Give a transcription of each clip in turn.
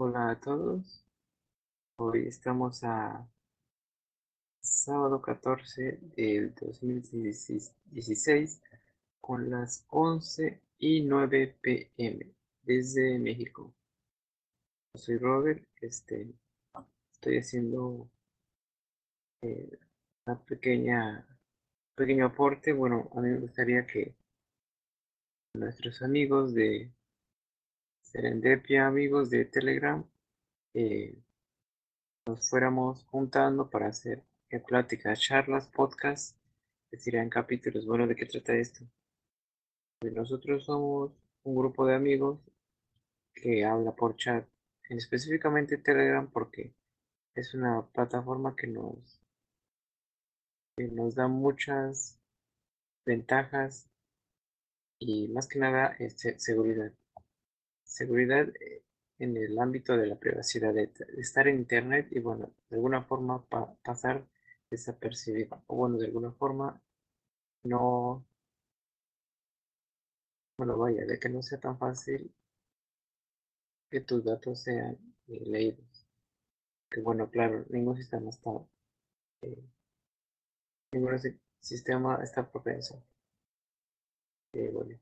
Hola a todos. Hoy estamos a sábado 14 del 2016 con las 11 y 9 pm desde México. Soy Robert. Este, estoy haciendo eh, una pequeña pequeño aporte. Bueno, a mí me gustaría que nuestros amigos de Serendipia, amigos de Telegram, eh, nos fuéramos juntando para hacer eh, pláticas, charlas, podcasts, que serían capítulos. Bueno, ¿de qué trata esto? Pues nosotros somos un grupo de amigos que habla por chat, específicamente Telegram, porque es una plataforma que nos, nos da muchas ventajas y más que nada este, seguridad. Seguridad eh, en el ámbito de la privacidad, de, estar en Internet y bueno, de alguna forma pasar desapercibido. O bueno, de alguna forma no, bueno, vaya, de que no sea tan fácil que tus datos sean leídos. Que bueno, claro, ningún sistema está, eh, ningún sistema está propenso. Eh, bueno.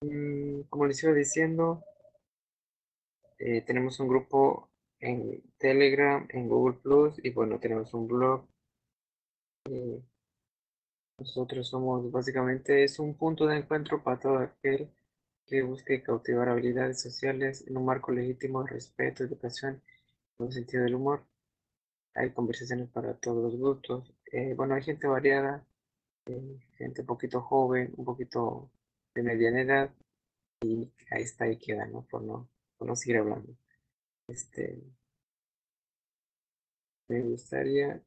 Mm, como les iba diciendo, eh, tenemos un grupo en Telegram, en Google Plus y bueno, tenemos un blog. Eh, nosotros somos básicamente es un punto de encuentro para todo aquel que busque cautivar habilidades sociales en un marco legítimo de respeto, educación y un sentido del humor. Hay conversaciones para todos los gustos. Eh, bueno, hay gente variada, gente un poquito joven, un poquito de mediana edad y ahí está y queda, ¿no? Por no Vamos a seguir hablando. Este, me gustaría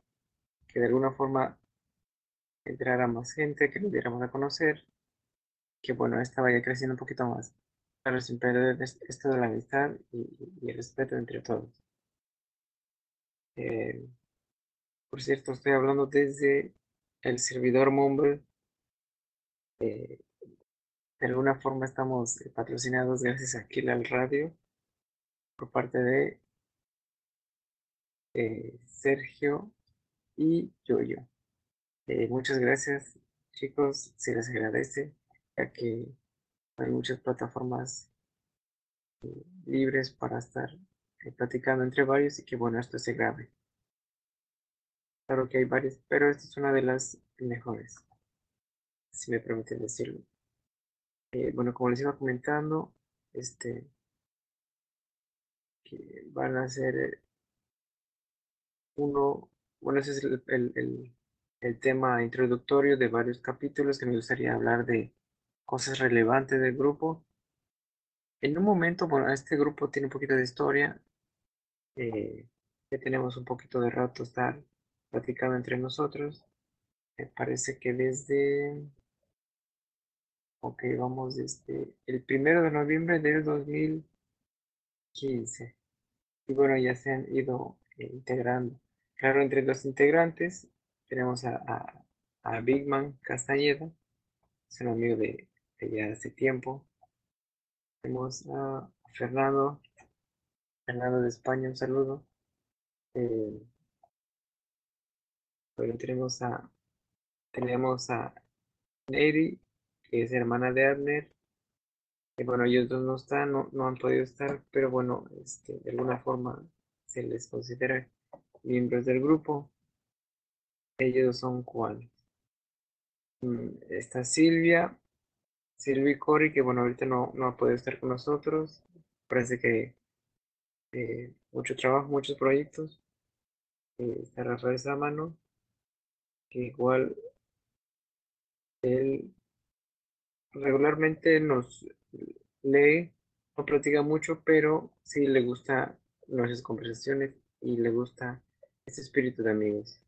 que de alguna forma entrara más gente, que nos diéramos a conocer, que bueno, esta vaya creciendo un poquito más, pero sin perder esto de la amistad y, el respeto entre todos. Eh, por cierto, estoy hablando desde el servidor Mumble. Eh, de alguna forma estamos patrocinados gracias a Kill Radio por parte de eh, Sergio y Yoyo. Eh, muchas gracias chicos, se les agradece ya que hay muchas plataformas eh, libres para estar platicando entre varios y que bueno esto se grabe. Claro que hay varias, pero esta es una de las mejores, si me permiten decirlo. Bueno, como les iba comentando, este, van a ser eh, uno, bueno, ese es el, el, tema introductorio de varios capítulos que me gustaría hablar de cosas relevantes del grupo. En un momento, bueno, este grupo tiene un poquito de historia. Eh, ya tenemos un poquito de rato estar platicando entre nosotros. Me parece que desde, ok, vamos desde el primero de noviembre del 2015 y bueno, ya se han ido eh, integrando. Claro, entre los integrantes tenemos a, a, Bigman Castañeda, es un amigo de, ya hace tiempo. Tenemos a Fernando, Fernando de España, un saludo. Eh, tenemos a, tenemos a Neri, que es hermana de Abner, bueno, ellos dos no están, no, han podido estar, pero bueno, este, de alguna forma se les considera miembros del grupo. Ellos son cuáles. Mm, está Silvia, Silvia y Cori, que bueno, ahorita no, no ha podido estar con nosotros. Parece que eh, mucho trabajo, muchos proyectos. Eh, está Rafael Samano, que igual él regularmente nos lee, no platica mucho, pero sí le gusta nuestras conversaciones y le gusta ese espíritu de amigos.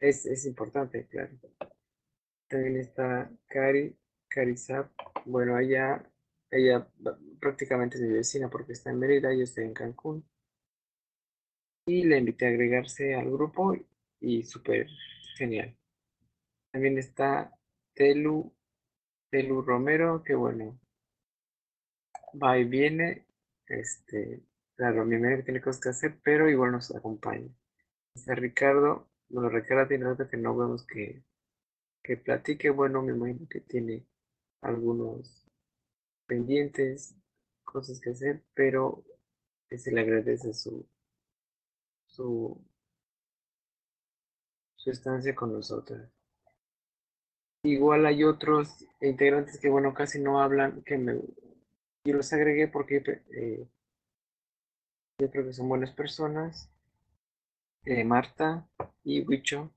Es, es importante, claro. También está Cari, Cari Bueno, ella, ella prácticamente es mi vecina porque está en Mérida, yo estoy en Cancún. Y le invité a agregarse al grupo y súper genial. También está Telu Telu Romero, que bueno, va y viene. este, claro, mi amiga tiene cosas que hacer, pero igual nos acompaña. Está Ricardo, bueno, Ricardo tiene rato que no vemos que, que platique, bueno, me imagino que tiene algunos pendientes, cosas que hacer, pero se le agradece su, su estancia con nosotros. Igual hay otros integrantes que, bueno, casi no hablan, que me, yo los agregué porque eh, yo creo que son buenas personas. Eh, Marta y Wicho.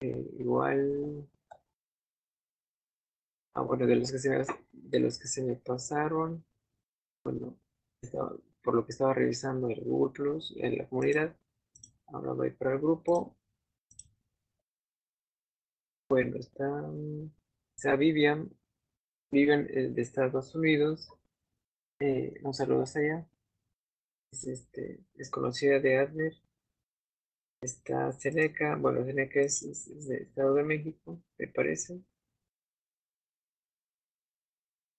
Eh, igual. Ah, bueno, de los que se me, de los que se me pasaron. Bueno, por lo que estaba revisando el Google Plus en la comunidad. Ahora voy para el grupo. Bueno, está, Vivian, Vivian eh, de Estados Unidos. Eh, un saludo hasta allá. Es, este, es conocida de Adler. Está Seneca, bueno, Seneca es, es, de Estado de México, me parece.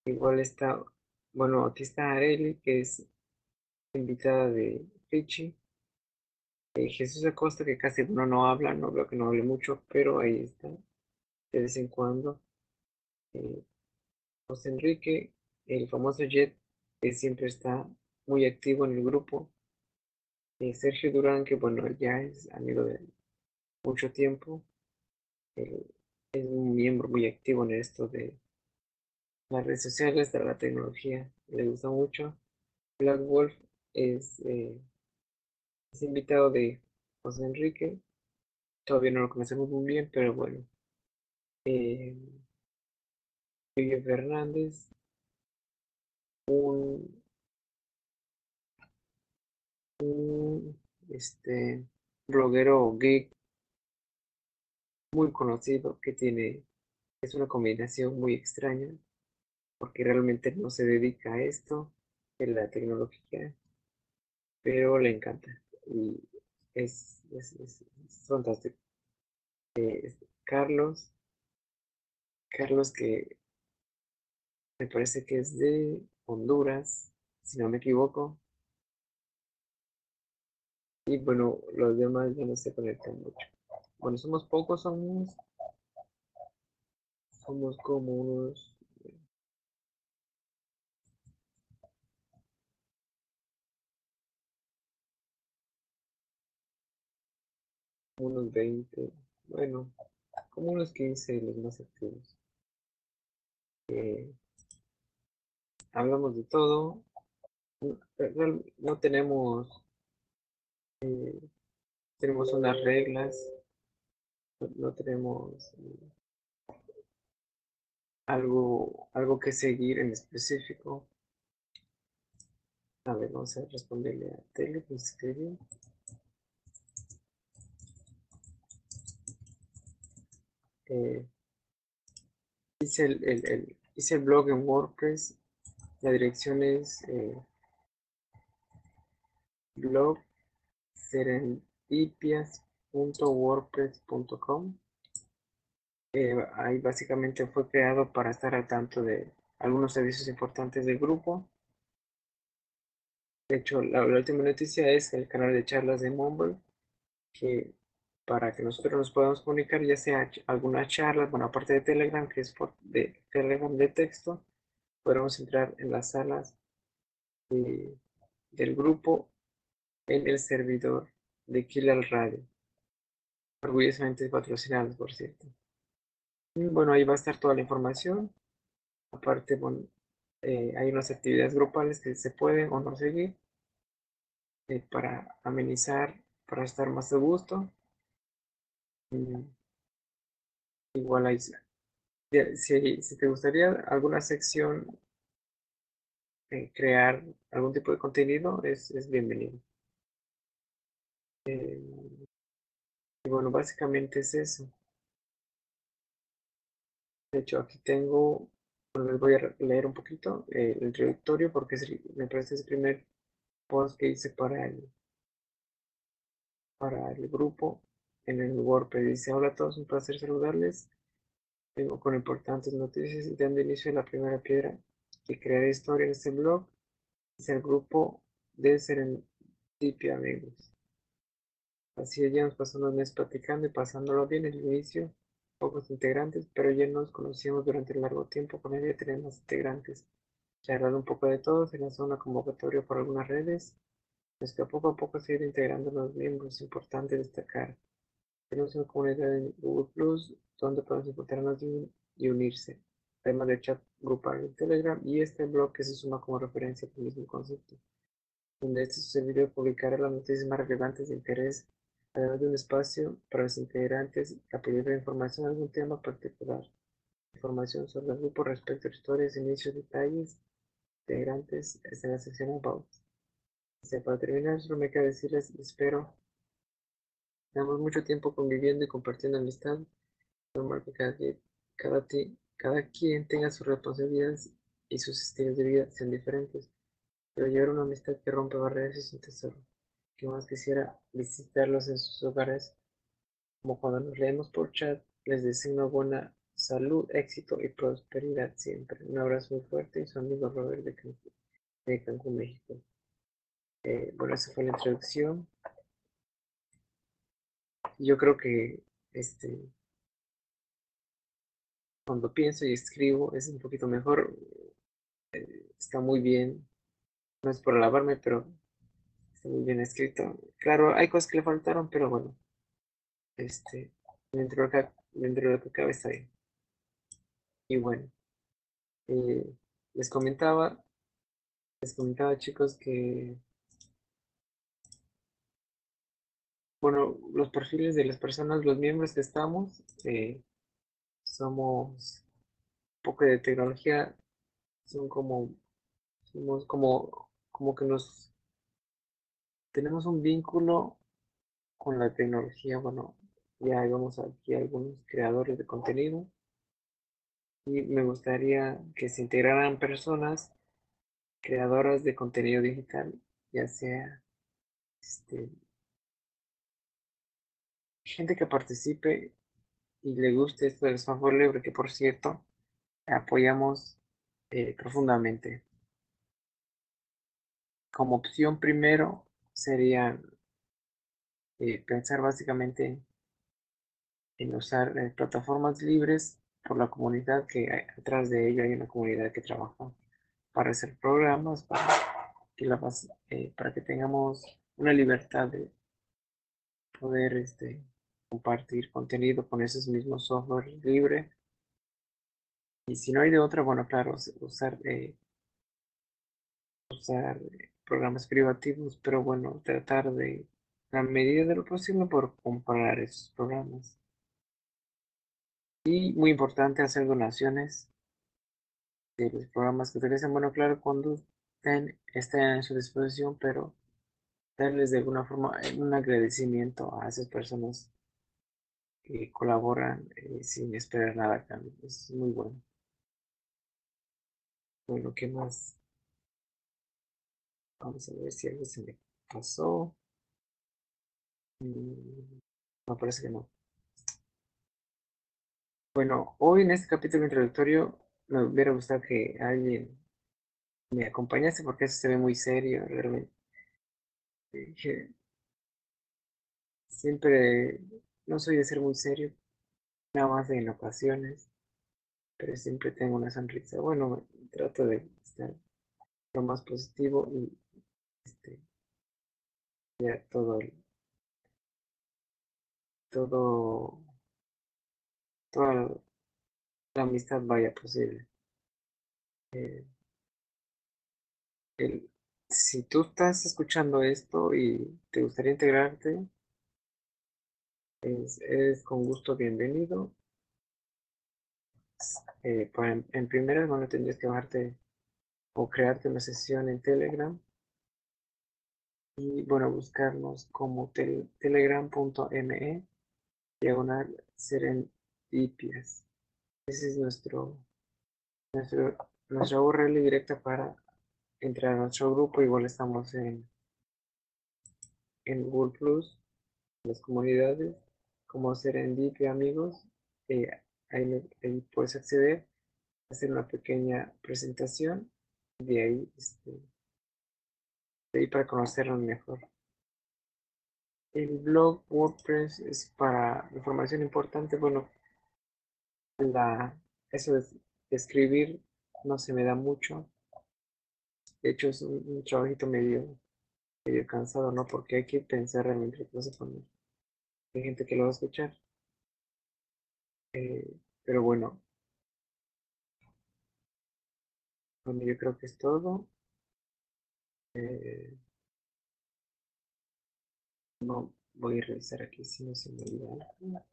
Igual está, bueno, aquí está Areli, que es invitada de Richie. Eh, Jesús Acosta, que casi uno no habla, no veo que no hable mucho, pero ahí está de vez en cuando. Eh, José Enrique, el famoso Jet, que siempre está muy activo en el grupo. Eh, Sergio Durán, que bueno, ya es amigo de mucho tiempo. Eh, es un miembro muy activo en esto de las redes sociales, de la tecnología. Le gusta mucho. Black Wolf es, es invitado de José Enrique. Todavía no lo conocemos muy bien, pero bueno, eh, Fernández, un, este, bloguero geek muy conocido que tiene, es una combinación muy extraña, porque realmente no se dedica a esto, en la tecnología, pero le encanta y es, es, fantástico. Eh, Carlos Carlos, que me parece que es de Honduras, si no me equivoco. Y bueno, los demás ya no se conectan mucho. Bueno, somos pocos, somos, somos como unos unos 20, bueno, como unos 15 los más activos. Eh, hablamos de todo. No, tenemos eh, tenemos unas reglas, no, tenemos eh, algo, algo que seguir en específico. A ver, vamos a responderle a Tele que escribió. hice el, el, hice el blog en WordPress. La dirección es eh, blog serendipias.wordpress.com. Eh, ahí básicamente fue creado para estar al tanto de algunos servicios importantes del grupo. De hecho, la, última noticia es el canal de charlas de Mumble, que para que nosotros nos podamos comunicar, ya sea alguna charla, bueno, aparte de Telegram, que es por de Telegram de texto, podemos entrar en las salas del grupo en el servidor de Killer Radio. Orgullosamente patrocinado, por cierto. Y bueno, ahí va a estar toda la información. Aparte, bueno, eh, hay unas actividades grupales que se pueden o no seguir eh, para amenizar, para estar más de gusto. Mm. igual ahí, si, si te gustaría alguna sección, crear algún tipo de contenido, es, es bienvenido. Eh, y bueno, básicamente es eso. De hecho, aquí tengo, les voy a leer un poquito eh, el introductorio porque me parece es el primer post que hice para el, para el grupo en el WordPress. Dice, hola a todos, un placer saludarles. Vengo con importantes noticias y dando inicio a la primera piedra que crearé historia en este blog es el grupo de Serendipia Amigos. Así llevamos pasando un mes platicando y pasándolo bien en el inicio, pocos integrantes, pero ya nos conocíamos durante un largo tiempo, con ella tenemos integrantes. Charlando un poco de todo, se lanzó una convocatoria por algunas redes, pues que poco a poco se ido integrando los miembros, importante destacar. Una comunidad en Google Plus, donde podemos encontrarnos y unirse además de chat grupal en Telegram y este blog que se suma como referencia al mismo concepto, donde este servidor publicará las noticias más relevantes de interés, además de un espacio para los integrantes a pedir información de algún tema particular, información sobre el grupo respecto a historias, inicios, detalles, integrantes, está en la sección About. para terminar, solo me queda decirles, espero, tenemos mucho tiempo conviviendo y compartiendo amistad, normal que cada, cada, cada quien tenga sus responsabilidades y sus estilos de vida sean diferentes, pero llevar una amistad que rompe barreras es un tesoro. Que más quisiera visitarlos en sus hogares, como cuando nos leemos por chat, les deseo buena salud, éxito y prosperidad siempre. Un abrazo muy fuerte y su amigo Robert de Cancún, de Cancún México. Eh, bueno, esa fue la introducción. Yo creo que este cuando pienso y escribo es un poquito mejor. Eh, está muy bien. No es por alabarme, pero está muy bien escrito. Claro, hay cosas que le faltaron, pero bueno. Este, dentro de, dentro de lo que cabe está bien. Y bueno, eh, les comentaba, les comentaba chicos que, bueno, los perfiles de las personas, los miembros que estamos, eh, somos un poco de tecnología, son como, somos como, como que nos, tenemos un vínculo con la tecnología, bueno, ya vemos aquí algunos creadores de contenido. Y me gustaría que se integraran personas creadoras de contenido digital, ya sea este, gente que participe y le guste esto del software libre, que por cierto, apoyamos eh, profundamente. Como opción primero sería eh, pensar básicamente en usar eh, plataformas libres por la comunidad que detrás de ello hay una comunidad que trabaja para hacer programas, para que, la, para que tengamos una libertad de poder este, compartir contenido con esos mismos software libre. Y si no hay de otra, bueno, claro, usar, eh, usar programas privativos, pero bueno, tratar de, a medida de lo posible, por comprar esos programas. Y muy importante, hacer donaciones de los programas que utilizan. Bueno, claro, cuando estén, estén a su disposición, pero darles de alguna forma un agradecimiento a esas personas colaboran eh, sin esperar nada a. Es muy bueno. Bueno, ¿qué más? Vamos a ver si algo se me pasó. Mm, no, parece que no. Bueno, hoy en este capítulo introductorio me hubiera gustado que alguien me acompañase porque eso se ve muy serio, realmente. Siempre no soy de ser muy serio, nada más en ocasiones, pero siempre tengo una sonrisa. Bueno, trato de estar lo más positivo y este, ya todo el, todo, toda la, amistad vaya posible. Eh, si tú estás escuchando esto y te gustaría integrarte, es, con gusto bienvenido. Eh, pues, en, primera, bueno, tendrías que bajarte o crearte una sesión en Telegram. Y bueno, buscarnos como telegram.me diagonal serendipias. Ese es nuestro, nuestro, nuestra URL directa para entrar a nuestro grupo. Igual estamos en, en Google Plus, las comunidades como Serendipia amigos, eh, ahí, puedes acceder, hacer una pequeña presentación de ahí, este, de ahí para conocernos mejor. El blog WordPress es para información importante. Bueno, la, eso de escribir no se me da mucho. De hecho, es un, trabajito medio, medio cansado, ¿no? Porque hay que pensar realmente que vas a poner. Hay gente que lo va a escuchar. Eh, pero bueno. Bueno, yo creo que es todo. Eh, no, voy a revisar aquí si no se me olvida algo.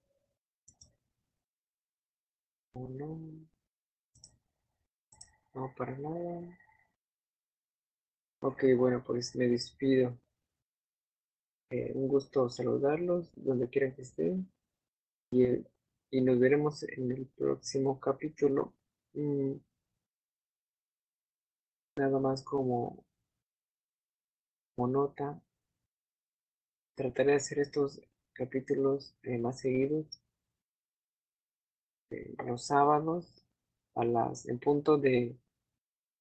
no. No, para nada. Ok, bueno, pues me despido. Eh, un gusto saludarlos donde quiera que estén. Y, y nos veremos en el próximo capítulo. Mm, nada más como, como nota. Trataré de hacer estos capítulos eh, más seguidos. Eh, los sábados a las en punto de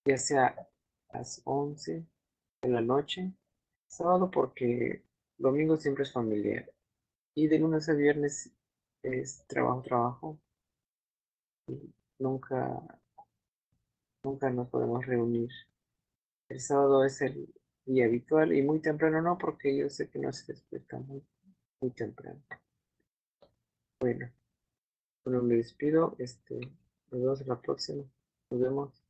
ya sea las 11 de la noche. Sábado porque domingo siempre es familiar. Y de lunes a viernes es trabajo, trabajo. Y nunca, nunca nos podemos reunir. El sábado es el día habitual y muy temprano no, porque yo sé que no se despierta muy, temprano. Bueno, bueno, me despido. Este, nos vemos la próxima. Nos vemos.